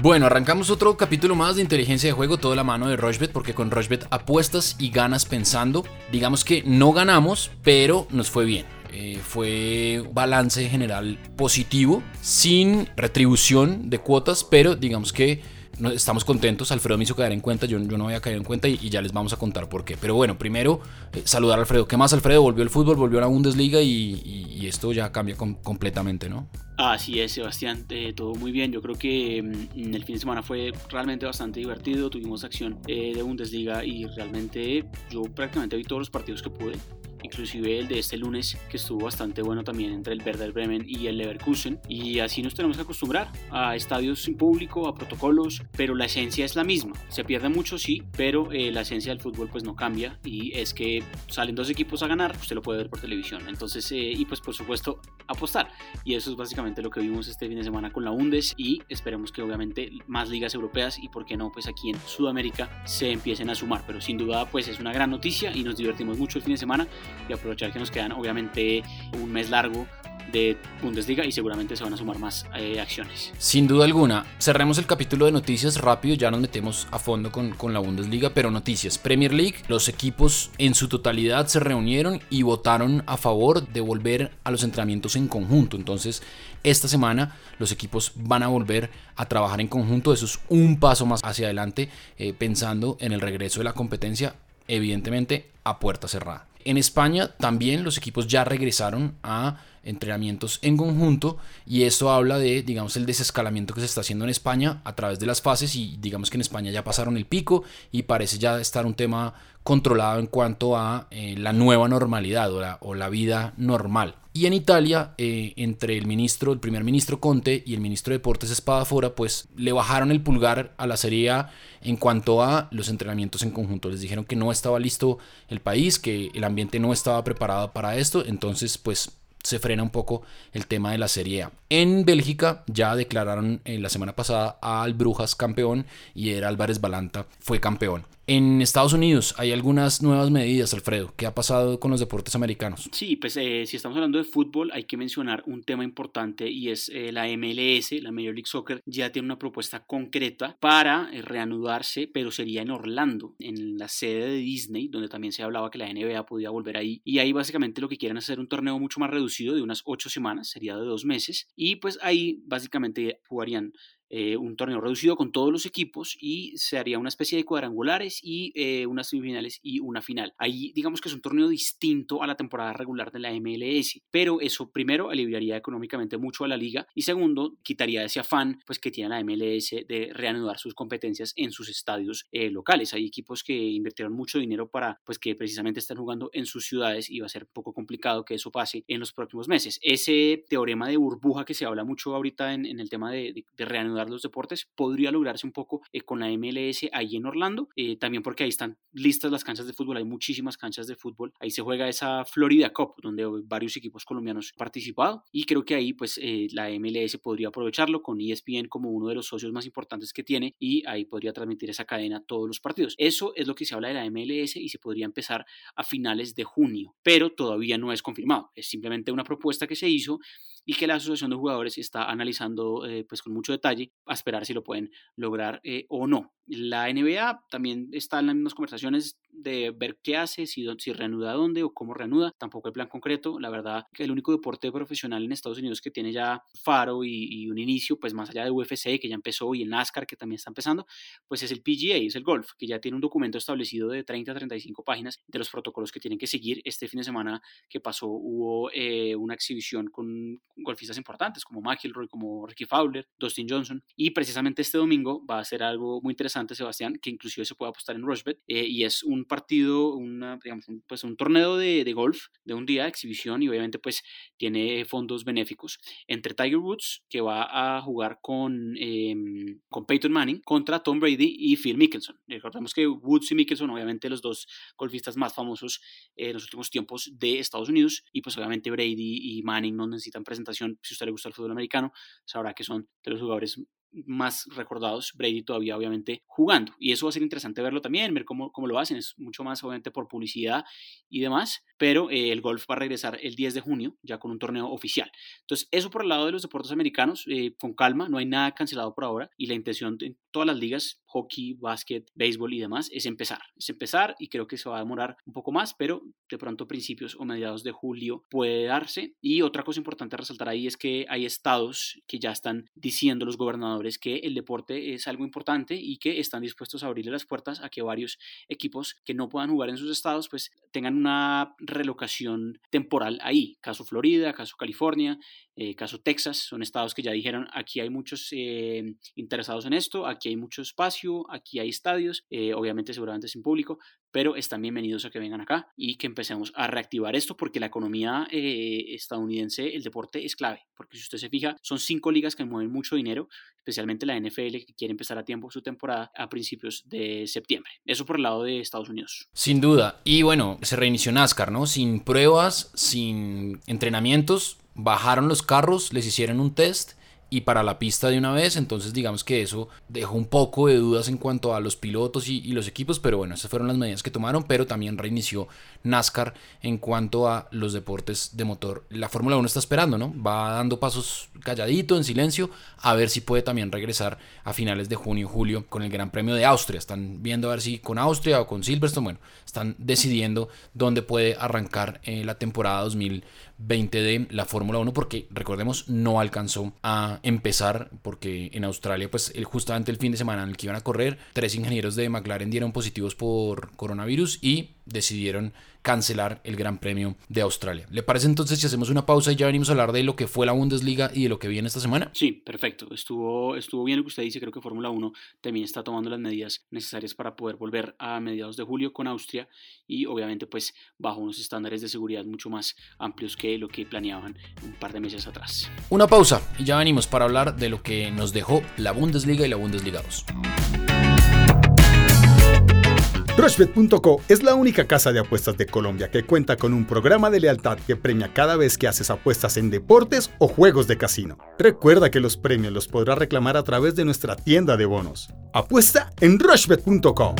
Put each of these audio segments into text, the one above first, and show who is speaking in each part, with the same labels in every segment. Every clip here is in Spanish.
Speaker 1: Bueno, arrancamos otro capítulo más de inteligencia de juego, toda la mano de Rochbet, porque con Rochbet apuestas y ganas pensando. Digamos que no ganamos, pero nos fue bien. Eh, fue balance general positivo, sin retribución de cuotas, pero digamos que estamos contentos. Alfredo me hizo caer en cuenta, yo, yo no había caído en cuenta y, ya les vamos a contar por qué. Pero bueno, primero eh, saludar a Alfredo. ¿Qué más, Alfredo? Volvió el fútbol, volvió a la Bundesliga y, esto ya cambia completamente, ¿no?
Speaker 2: Así es, Sebastián, eh, todo muy bien. Yo creo que mm, el fin de semana fue realmente bastante divertido. Tuvimos acción eh, de Bundesliga y realmente yo prácticamente vi todos los partidos que pude inclusive el de este lunes que estuvo bastante bueno también entre el Werder Bremen y el Leverkusen y así nos tenemos que acostumbrar a estadios sin público, a protocolos, pero la esencia es la misma. Se pierde mucho sí, pero eh, la esencia del fútbol pues no cambia y es que salen dos equipos a ganar, usted lo puede ver por televisión. Entonces, eh, y pues por supuesto apostar. Y eso es básicamente lo que vimos este fin de semana con la Bundes y esperemos que obviamente más ligas europeas y por qué no pues aquí en Sudamérica se empiecen a sumar. Pero sin duda pues es una gran noticia y nos divertimos mucho el fin de semana y aprovechar que nos quedan obviamente un mes largo de Bundesliga y seguramente se van a sumar más eh, acciones.
Speaker 1: Sin duda alguna. Cerremos el capítulo de noticias rápido, ya nos metemos a fondo con, con, la Bundesliga, pero noticias. Premier League, los equipos en su totalidad se reunieron y votaron a favor de volver a los entrenamientos en conjunto. Entonces, esta semana los equipos van a volver a trabajar en conjunto. Eso es un paso más hacia adelante, eh, pensando en el regreso de la competencia, evidentemente a puerta cerrada. En España también los equipos ya regresaron a entrenamientos en conjunto y esto habla de, digamos, el desescalamiento que se está haciendo en España a través de las fases y digamos que en España ya pasaron el pico y parece ya estar un tema controlado en cuanto a eh, la nueva normalidad o la, o la, vida normal. Y en Italia, eh, entre el ministro, el primer ministro Conte y el ministro de Deportes Espadafora, pues le bajaron el pulgar a la Serie A en cuanto a los entrenamientos en conjunto. Les dijeron que no estaba listo el país, que el ambiente no estaba preparado para esto, entonces pues se frena un poco el tema de la Serie A. En Bélgica ya declararon en la semana pasada al Brujas campeón y era Álvarez Balanta fue campeón. En Estados Unidos hay algunas nuevas medidas, Alfredo. ¿Qué ha pasado con los deportes americanos?
Speaker 2: Sí, pues eh, si estamos hablando de fútbol, hay que mencionar un tema importante y es eh, la MLS, la Major League Soccer, ya tiene una propuesta concreta para eh, reanudarse, pero sería en Orlando, en la sede de Disney, donde también se hablaba que la NBA podía volver ahí. Y ahí básicamente lo que quieren es hacer un torneo mucho más reducido, de unas ocho semanas, sería de dos meses. Y pues ahí básicamente jugarían eh, un torneo reducido con todos los equipos y se haría una especie de cuadrangulares y eh, unas semifinales y una final. Ahí digamos que es un torneo distinto a la temporada regular de la MLS, pero eso primero aliviaría económicamente mucho a la liga y segundo quitaría ese afán pues que tiene la MLS de reanudar sus competencias en sus estadios eh, locales. Hay equipos que invirtieron mucho dinero para pues que precisamente están jugando en sus ciudades y va a ser un poco complicado que eso pase en los próximos meses. Ese teorema de burbuja que se habla mucho ahorita en, el tema de reanudar los deportes, podría lograrse un poco eh, con la MLS ahí en Orlando, eh, también porque ahí están listas las canchas de fútbol, hay muchísimas canchas de fútbol, ahí se juega esa Florida Cup, donde varios equipos colombianos han participado y creo que ahí pues eh, la MLS podría aprovecharlo con ESPN como uno de los socios más importantes que tiene y ahí podría transmitir esa cadena todos los partidos. Eso es lo que se habla de la MLS y se podría empezar a finales de junio, pero todavía no es confirmado, es simplemente una propuesta que se hizo y que la Asociación de Jugadores está analizando eh, pues con mucho detalle a esperar si lo pueden lograr eh, o no. La NBA también está en las mismas conversaciones de ver qué hace, si, si reanuda dónde o cómo reanuda. Tampoco hay plan concreto. La verdad que el único deporte profesional en Estados Unidos que tiene ya faro y, un inicio, pues más allá de UFC que ya empezó y el NASCAR que también está empezando, pues es el PGA, es el golf, que ya tiene un documento establecido de 30 a 35 páginas de los protocolos que tienen que seguir. Este fin de semana que pasó hubo eh, una exhibición con golfistas importantes como McIlroy, como Ricky Fowler, Dustin Johnson y precisamente este domingo va a ser algo muy interesante Sebastián, que inclusive se puede apostar en Rushbet, eh, y es un partido, una, digamos, un, pues un torneo de, de, golf de un día, exhibición, y obviamente pues tiene fondos benéficos, entre Tiger Woods, que va a jugar con, em, con Peyton Manning, contra Tom Brady y Phil Mickelson. Recordemos que Woods y Mickelson, obviamente los dos golfistas más famosos en los últimos tiempos de Estados Unidos, y pues obviamente Brady y Manning no necesitan presentación, si a usted le gusta el fútbol americano, sabrá que son de los jugadores más recordados, Brady todavía obviamente jugando. Y eso va a ser interesante verlo también, ver cómo, cómo lo hacen, es mucho más obviamente por publicidad y demás, pero eh, el golf va a regresar el 10 de junio ya con un torneo oficial. Entonces, eso por el lado de los deportes americanos, eh, con calma, no hay nada cancelado por ahora y la intención de todas las ligas, hockey, básquet, béisbol y demás, es empezar, es empezar y creo que se va a demorar un poco más, pero de pronto principios o mediados de julio puede darse. Y otra cosa importante a resaltar ahí es que hay estados que ya están diciendo los gobernadores que el deporte es algo importante y que están dispuestos a abrirle las puertas a que varios equipos que no puedan jugar en sus estados pues tengan una relocación temporal ahí. Caso Florida, caso California, eh, caso Texas, son estados que ya dijeron aquí hay muchos eh, interesados en esto, aquí hay mucho espacio, aquí hay estadios, eh, obviamente seguramente sin público, pero están bienvenidos a que vengan acá y que empecemos a reactivar esto porque la economía estadounidense, el deporte es clave, porque si usted se fija, son cinco ligas que mueven mucho dinero, especialmente la NFL que quiere empezar a tiempo su temporada a principios de septiembre. Eso por el lado de Estados Unidos.
Speaker 1: Sin duda. Y bueno, se reinició NASCAR, ¿no? Sin pruebas, sin entrenamientos bajaron los carros, les hicieron un test y para la pista de una vez. Entonces digamos que eso dejó un poco de dudas en cuanto a los pilotos y, los equipos, pero bueno, esas fueron las medidas que tomaron, pero también reinició NASCAR en cuanto a los deportes de motor. La Fórmula 1 está esperando, ¿no? Va dando pasos calladito, en silencio, a ver si puede también regresar a finales de junio julio con el Gran Premio de Austria. Están viendo a ver si con Austria o con Silverstone, bueno, están decidiendo dónde puede arrancar eh, la temporada 2020 de la Fórmula 1 porque recordemos no alcanzó a empezar, porque en Australia, pues el, justamente el fin de semana en el que iban a correr, tres ingenieros de McLaren dieron positivos por coronavirus y decidieron cancelar el Gran Premio de Australia. ¿Le parece entonces si hacemos una pausa y ya venimos a hablar de lo que fue la Bundesliga y de lo que viene esta semana?
Speaker 2: Sí, perfecto. Estuvo, estuvo bien lo que usted dice. Creo que Fórmula 1 también está tomando las medidas necesarias para poder volver a mediados de julio con Austria y obviamente pues bajo unos estándares de seguridad mucho más amplios que lo que planeaban un par de meses atrás.
Speaker 1: Una pausa y ya venimos para hablar de lo que nos dejó la Bundesliga y la Bundesliga 2.
Speaker 3: Rushbet.co es la única casa de apuestas de Colombia que cuenta con un programa de lealtad que premia cada vez que haces apuestas en deportes o juegos de casino. Recuerda que los premios los podrás reclamar a través de nuestra tienda de bonos. Apuesta en Rushbet.co.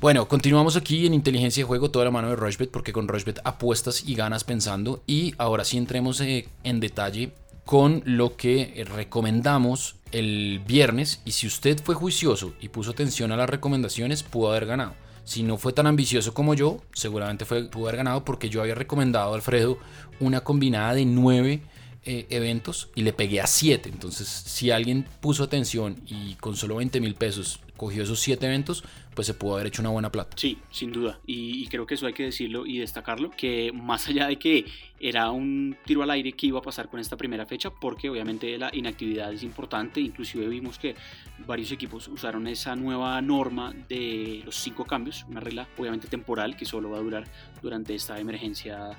Speaker 1: Bueno, continuamos aquí en Inteligencia de Juego, toda la mano de Rushbet, porque con Rushbet apuestas y ganas pensando. Y ahora sí entremos eh, en detalle con lo que recomendamos el viernes y si usted fue juicioso y puso atención a las recomendaciones pudo haber ganado. Si no fue tan ambicioso como yo, seguramente fue, pudo haber ganado porque yo había recomendado a Alfredo una combinada de nueve eh, eventos y le pegué a siete. Entonces, si alguien puso atención y con solo 20 mil pesos cogió esos siete eventos, pues se pudo haber hecho una buena plata.
Speaker 2: Sí, sin duda. Y, creo que eso hay que decirlo y destacarlo, que más allá de que era un tiro al aire que iba a pasar con esta primera fecha, porque obviamente la inactividad es importante, inclusive vimos que varios equipos usaron esa nueva norma de los cinco cambios, una regla obviamente temporal que solo va a durar durante esta emergencia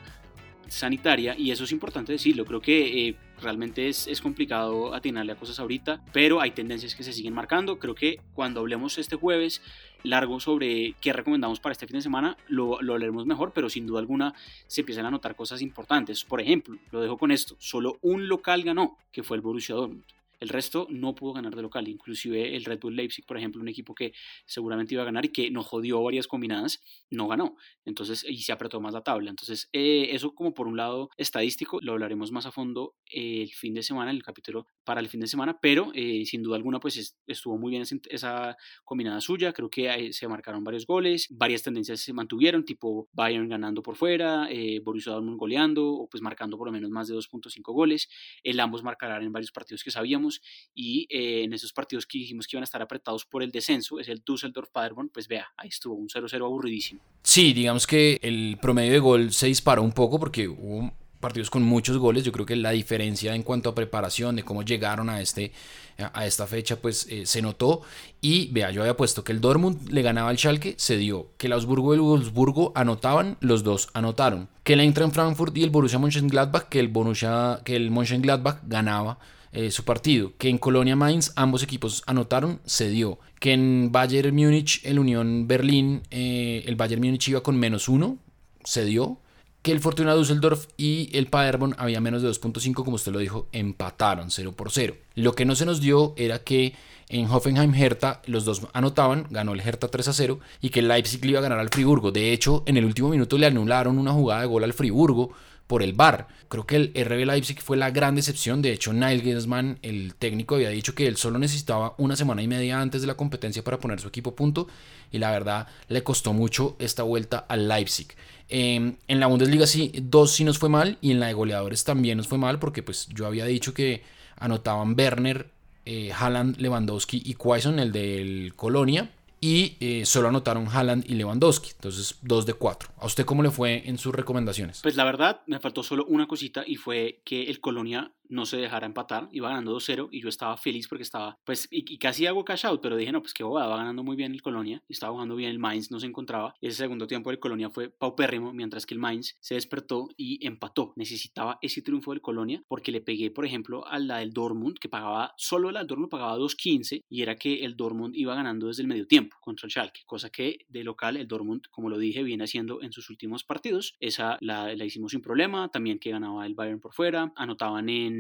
Speaker 2: sanitaria y eso es importante decirlo. Creo que eh, realmente es, es, complicado atinarle a cosas ahorita, pero hay tendencias que se siguen marcando. Creo que cuando hablemos este jueves largo sobre qué recomendamos para este fin de semana, lo, lo leeremos mejor, pero sin duda alguna se empiezan a notar cosas importantes. Por ejemplo, lo dejo con esto, solo un local ganó, que fue el Borussia Dortmund. El resto no pudo ganar de local, inclusive el Red Bull Leipzig, por ejemplo, un equipo que seguramente iba a ganar y que no jodió varias combinadas, no ganó. Entonces, y se apretó más la tabla. Entonces, eh, eso como por un lado estadístico, lo hablaremos más a fondo el fin de semana, el capítulo para el fin de semana, pero eh, sin duda alguna, pues estuvo muy bien esa, combinada suya. Creo que se marcaron varios goles, varias tendencias se mantuvieron, tipo Bayern ganando por fuera, eh, Borussia Dortmund goleando, o pues marcando por lo menos más de 2.5 goles. El ambos marcarán en varios partidos que sabíamos y eh, en esos partidos que dijimos que iban a estar apretados por el descenso, es el Düsseldorf Paderborn, pues vea, ahí estuvo un 0-0 aburridísimo.
Speaker 1: Sí, digamos que el promedio de gol se disparó un poco porque hubo partidos con muchos goles. Yo creo que la diferencia en cuanto a preparación, de cómo llegaron a, este, a esta fecha, pues eh, se notó. Y vea, yo había puesto que el Dortmund le ganaba al Schalke, se dio. Que el Augsburgo y el Wolfsburgo anotaban, los dos anotaron. Que el Eintracht Frankfurt y el Borussia Mönchengladbach, que el, Borussia, que el Mönchengladbach ganaba eh, su partido. Que en Colonia Mainz ambos equipos anotaron, se dio. Que en Bayern Múnich, el Unión Berlín, eh, el Bayern Múnich iba con menos uno, se dio que el Fortuna Düsseldorf y el Paderborn había menos de 2.5, como usted lo dijo, empataron 0 por 0. Lo que no se nos dio era que en Hoffenheim Hertha los dos anotaban, ganó el Hertha 3 a 0 y que el Leipzig le iba a ganar al Friburgo. De hecho, en el último minuto le anularon una jugada de gol al Friburgo por el VAR. Creo que el RB Leipzig fue la gran decepción. De hecho, Niall Gensman, el técnico, había dicho que él solo necesitaba una semana y media antes de la competencia para poner su equipo punto. Y la verdad, le costó mucho esta vuelta al Leipzig. Em, en la Bundesliga sí, dos sí nos fue mal. Y en la de goleadores también nos fue mal. Porque pues yo había dicho que anotaban Werner, eh, Haaland, Lewandowski y Quaison, el del Colonia y eh, solo anotaron Haaland y Lewandowski, entonces 2 de 4. ¿A usted cómo le fue en sus recomendaciones?
Speaker 2: Pues la verdad me faltó solo una cosita y fue que el Colonia no se dejara empatar, iba ganando 2-0 y yo estaba feliz porque estaba, pues, y, casi hago cash out, pero dije, no, pues que bobada, va ganando muy bien el Colonia, y estaba jugando bien el Mainz, no se encontraba, ese segundo tiempo del Colonia fue paupérrimo, mientras que el Mainz se despertó y empató, necesitaba ese triunfo del Colonia porque le pegué, por ejemplo, a la del Dortmund, que pagaba, solo la del Dortmund pagaba 2.15 y era que el Dortmund iba ganando desde el medio tiempo contra el Schalke, cosa que de local el Dortmund, como lo dije, viene haciendo en sus últimos partidos, esa la, la hicimos sin problema, también que ganaba el Bayern por fuera, anotaban en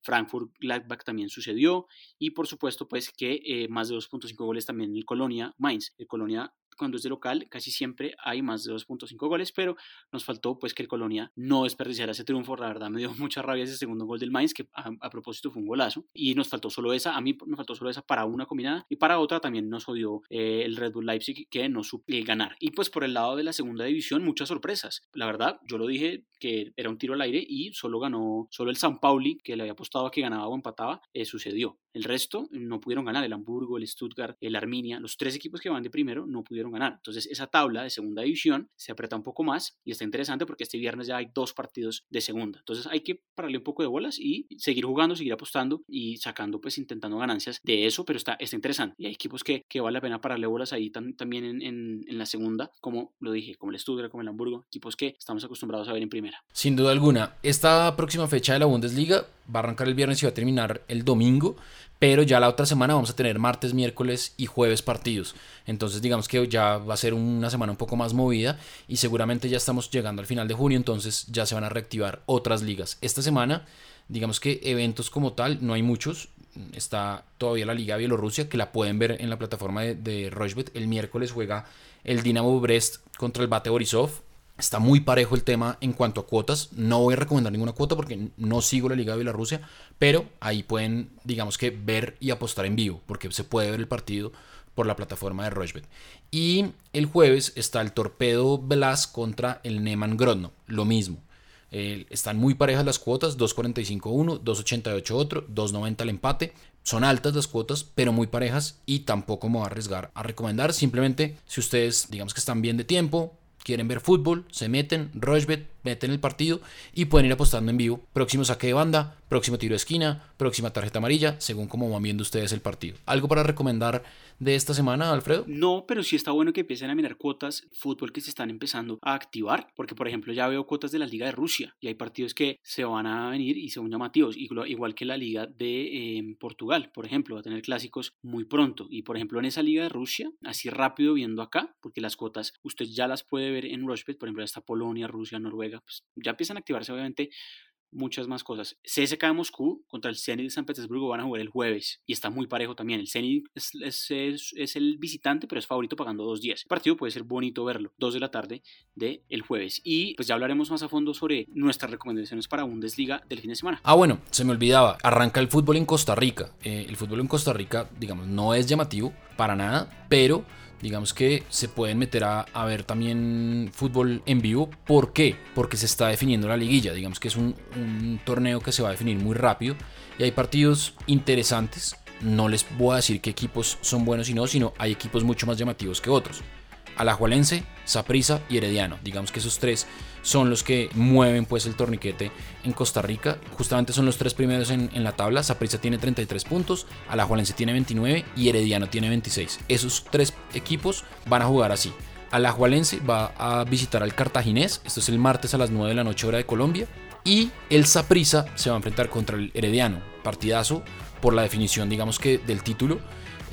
Speaker 2: Frankfurt Gladbach también sucedió y por supuesto pues que eh, más de 2.5 goles también en el Colonia Mainz. El Colonia cuando es de local casi siempre hay más de 2.5 goles, pero nos faltó pues que el Colonia no desperdiciara ese triunfo, la verdad me dio mucha rabia ese segundo gol del Mainz, que a, propósito fue un golazo, y nos faltó solo esa, a mí me faltó solo esa para una combinada, y para otra también nos jodió eh, el Red Bull Leipzig que no supo ganar. Y pues por el lado de la segunda división, muchas sorpresas. La verdad, yo lo dije que era un tiro al aire y solo ganó, solo el San Pauli, que le había apostado a que ganaba o empataba, eh, sucedió. El resto no pudieron ganar, el Hamburgo, el Stuttgart, el Arminia, los tres equipos que van de primero no pudieron ganar. Entonces esa tabla de segunda división se aprieta un poco más y está interesante porque este viernes ya hay dos partidos de segunda. Entonces hay que pararle un poco de bolas y seguir jugando, seguir apostando y sacando pues intentando ganancias de eso, pero está, está interesante. Y hay equipos que, que vale la pena pararle bolas ahí también en, en, la segunda, como lo dije, como el Stuttgart, como el Hamburgo, equipos que estamos acostumbrados a ver en primera.
Speaker 1: Sin duda alguna, esta próxima fecha de la Bundesliga va a arrancar el viernes y va a terminar el domingo pero ya la otra semana vamos a tener martes, miércoles y jueves partidos. Entonces digamos que ya va a ser una semana un poco más movida y seguramente ya estamos llegando al final de junio, entonces ya se van a reactivar otras ligas. Esta semana, digamos que eventos como tal, no hay muchos. Está todavía la Liga Bielorrusia, que la pueden ver en la plataforma de, de El miércoles juega el Dinamo Brest contra el Bate Borisov. Está muy parejo el tema en cuanto a cuotas. No voy a recomendar ninguna cuota porque no sigo la Liga de Bielorrusia, pero ahí pueden, digamos que, ver y apostar en vivo, porque se puede ver el partido por la plataforma de Rochbet. Y el jueves está el Torpedo Blas contra el Neman Grodno, lo mismo. están muy parejas las cuotas, 2.45 uno, 2.88 otro, 2.90 el empate. Son altas las cuotas, pero muy parejas y tampoco me voy a arriesgar a recomendar. Simplemente si ustedes, digamos que están bien de tiempo, quieren ver fútbol, se meten, Rochbet, meten el partido y pueden ir apostando en vivo. Próximo saque de banda, próximo tiro de esquina, próxima tarjeta amarilla, según como van viendo ustedes el partido. ¿Algo para recomendar de esta semana, Alfredo?
Speaker 2: No, pero sí está bueno que empiecen a mirar cuotas fútbol que se están empezando a activar, porque por ejemplo ya veo cuotas de la Liga de Rusia y hay partidos que se van a venir y son llamativos, igual que la Liga de em, Portugal, por ejemplo, va a tener clásicos muy pronto y por ejemplo en esa Liga de Rusia, así rápido viendo acá, porque las cuotas usted ya las puede ver en Rushbet, por ejemplo, está Polonia, Rusia, Noruega, pues ya empiezan a activarse obviamente muchas más cosas. CSK de Moscú contra el Zenit de San Petersburgo van a jugar el jueves y está muy parejo también. El Zenit es, es, el visitante, pero es favorito pagando dos días. El partido puede ser bonito verlo, dos de la tarde del el jueves. Y pues ya hablaremos más a fondo sobre nuestras recomendaciones para Bundesliga del fin de semana.
Speaker 1: Ah, bueno, se me olvidaba. Arranca el fútbol en Costa Rica. Eh, el fútbol en Costa Rica, digamos, no es llamativo para nada, pero digamos que se pueden meter a, ver también fútbol en vivo. ¿Por qué? Porque se está definiendo la liguilla. Digamos que es un, un, torneo que se va a definir muy rápido y hay partidos interesantes. No les voy a decir qué equipos son buenos y no, sino hay equipos mucho más llamativos que otros. Alajuelense, Saprisa y Herediano. Digamos que esos tres son los que mueven pues el torniquete en Costa Rica. Justamente son los tres primeros en, la tabla. Saprisa tiene 33 puntos, Alajuelense tiene 29 y Herediano tiene 26. Esos tres equipos van a jugar así. Alajuelense va a visitar al Cartaginés. Esto es el martes a las 9 de la noche hora de Colombia. Y el Saprisa se va a enfrentar contra el Herediano. Partidazo por la definición digamos que del título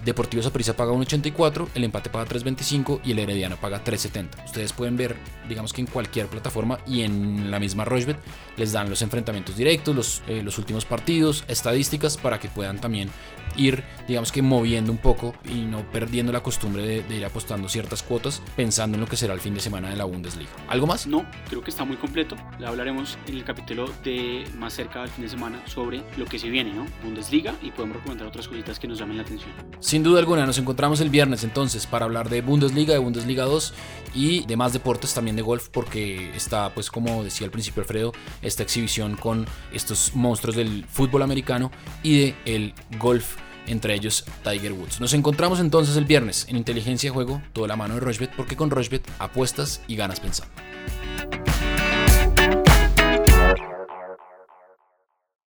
Speaker 1: Deportivo Saprissa paga 1.84, el empate paga 3.25 y el Herediano paga 3.70. Ustedes pueden ver, digamos que en cualquier plataforma y en la misma Rochebet les dan los enfrentamientos directos, los, eh, los últimos partidos, estadísticas para que puedan también ir, digamos que moviendo un poco y no perdiendo la costumbre de, ir apostando ciertas cuotas pensando en lo que será el fin de semana de la Bundesliga. ¿Algo más?
Speaker 2: No, creo que está muy completo. Le hablaremos en el capítulo de más cerca del fin de semana sobre lo que se viene, ¿no? Bundesliga y podemos recomendar otras cositas que nos llamen la atención.
Speaker 1: Sin duda alguna, nos encontramos el viernes entonces para hablar de Bundesliga, de Bundesliga 2 y de más deportes también de golf porque está pues como decía al principio Alfredo, esta exhibición con estos monstruos del fútbol americano y de el golf entre ellos Tiger Woods. Nos encontramos entonces el viernes en Inteligencia Juego, toda la mano de Rochbet, porque con Rochbet apuestas y ganas pensando.